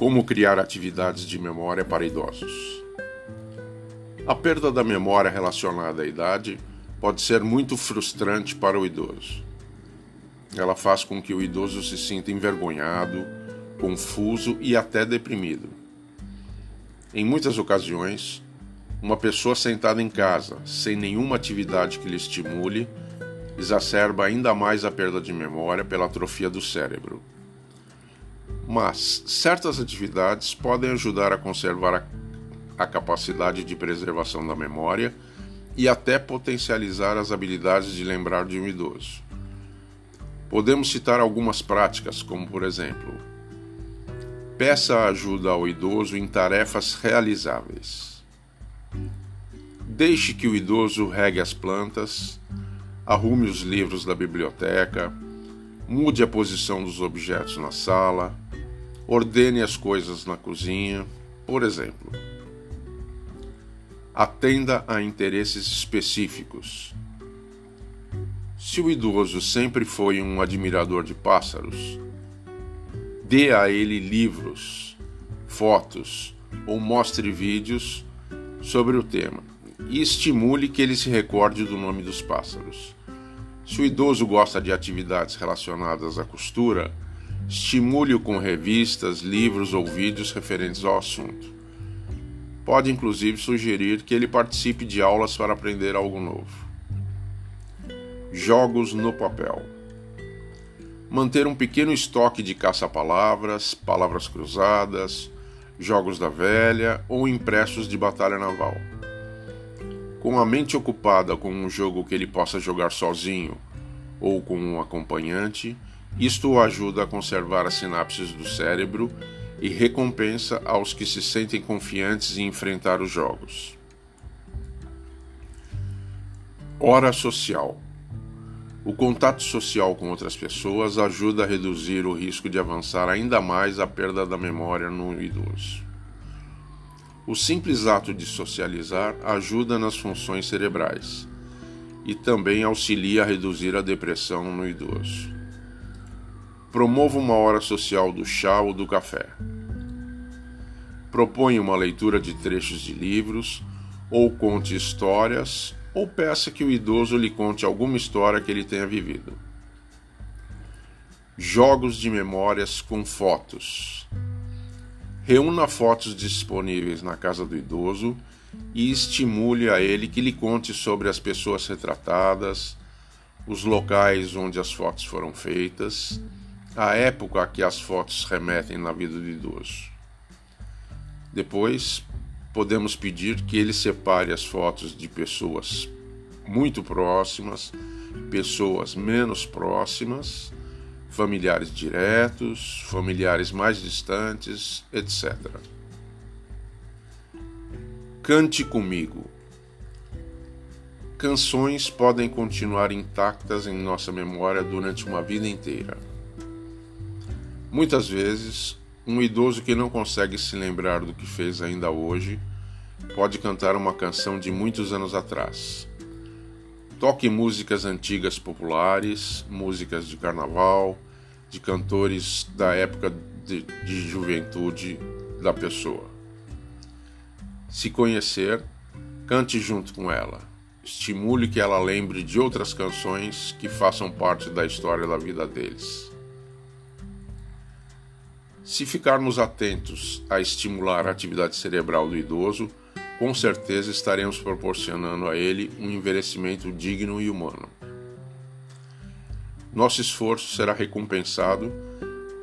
Como criar atividades de memória para idosos? A perda da memória relacionada à idade pode ser muito frustrante para o idoso. Ela faz com que o idoso se sinta envergonhado, confuso e até deprimido. Em muitas ocasiões, uma pessoa sentada em casa, sem nenhuma atividade que lhe estimule, exacerba ainda mais a perda de memória pela atrofia do cérebro. Mas certas atividades podem ajudar a conservar a, a capacidade de preservação da memória e até potencializar as habilidades de lembrar de um idoso. Podemos citar algumas práticas, como por exemplo, peça ajuda ao idoso em tarefas realizáveis. Deixe que o idoso regue as plantas, arrume os livros da biblioteca, mude a posição dos objetos na sala, Ordene as coisas na cozinha, por exemplo. Atenda a interesses específicos. Se o idoso sempre foi um admirador de pássaros, dê a ele livros, fotos ou mostre vídeos sobre o tema e estimule que ele se recorde do nome dos pássaros. Se o idoso gosta de atividades relacionadas à costura, Estimule-o com revistas, livros ou vídeos referentes ao assunto. Pode inclusive sugerir que ele participe de aulas para aprender algo novo. Jogos no papel. Manter um pequeno estoque de caça-palavras, palavras cruzadas, jogos da velha ou impressos de batalha naval. Com a mente ocupada com um jogo que ele possa jogar sozinho ou com um acompanhante, isto o ajuda a conservar as sinapses do cérebro e recompensa aos que se sentem confiantes em enfrentar os jogos. Hora social. O contato social com outras pessoas ajuda a reduzir o risco de avançar ainda mais a perda da memória no idoso. O simples ato de socializar ajuda nas funções cerebrais e também auxilia a reduzir a depressão no idoso. Promova uma hora social do chá ou do café. Proponha uma leitura de trechos de livros, ou conte histórias, ou peça que o idoso lhe conte alguma história que ele tenha vivido. Jogos de memórias com fotos. Reúna fotos disponíveis na casa do idoso e estimule a ele que lhe conte sobre as pessoas retratadas, os locais onde as fotos foram feitas a época a que as fotos remetem na vida do idoso. Depois, podemos pedir que ele separe as fotos de pessoas muito próximas, pessoas menos próximas, familiares diretos, familiares mais distantes, etc. Cante comigo. Canções podem continuar intactas em nossa memória durante uma vida inteira. Muitas vezes, um idoso que não consegue se lembrar do que fez ainda hoje pode cantar uma canção de muitos anos atrás. Toque músicas antigas populares, músicas de carnaval, de cantores da época de, de juventude da pessoa. Se conhecer, cante junto com ela. Estimule que ela lembre de outras canções que façam parte da história da vida deles. Se ficarmos atentos a estimular a atividade cerebral do idoso, com certeza estaremos proporcionando a ele um envelhecimento digno e humano. Nosso esforço será recompensado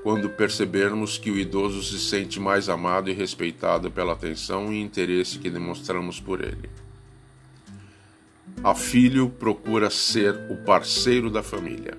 quando percebermos que o idoso se sente mais amado e respeitado pela atenção e interesse que demonstramos por ele. A filho procura ser o parceiro da família.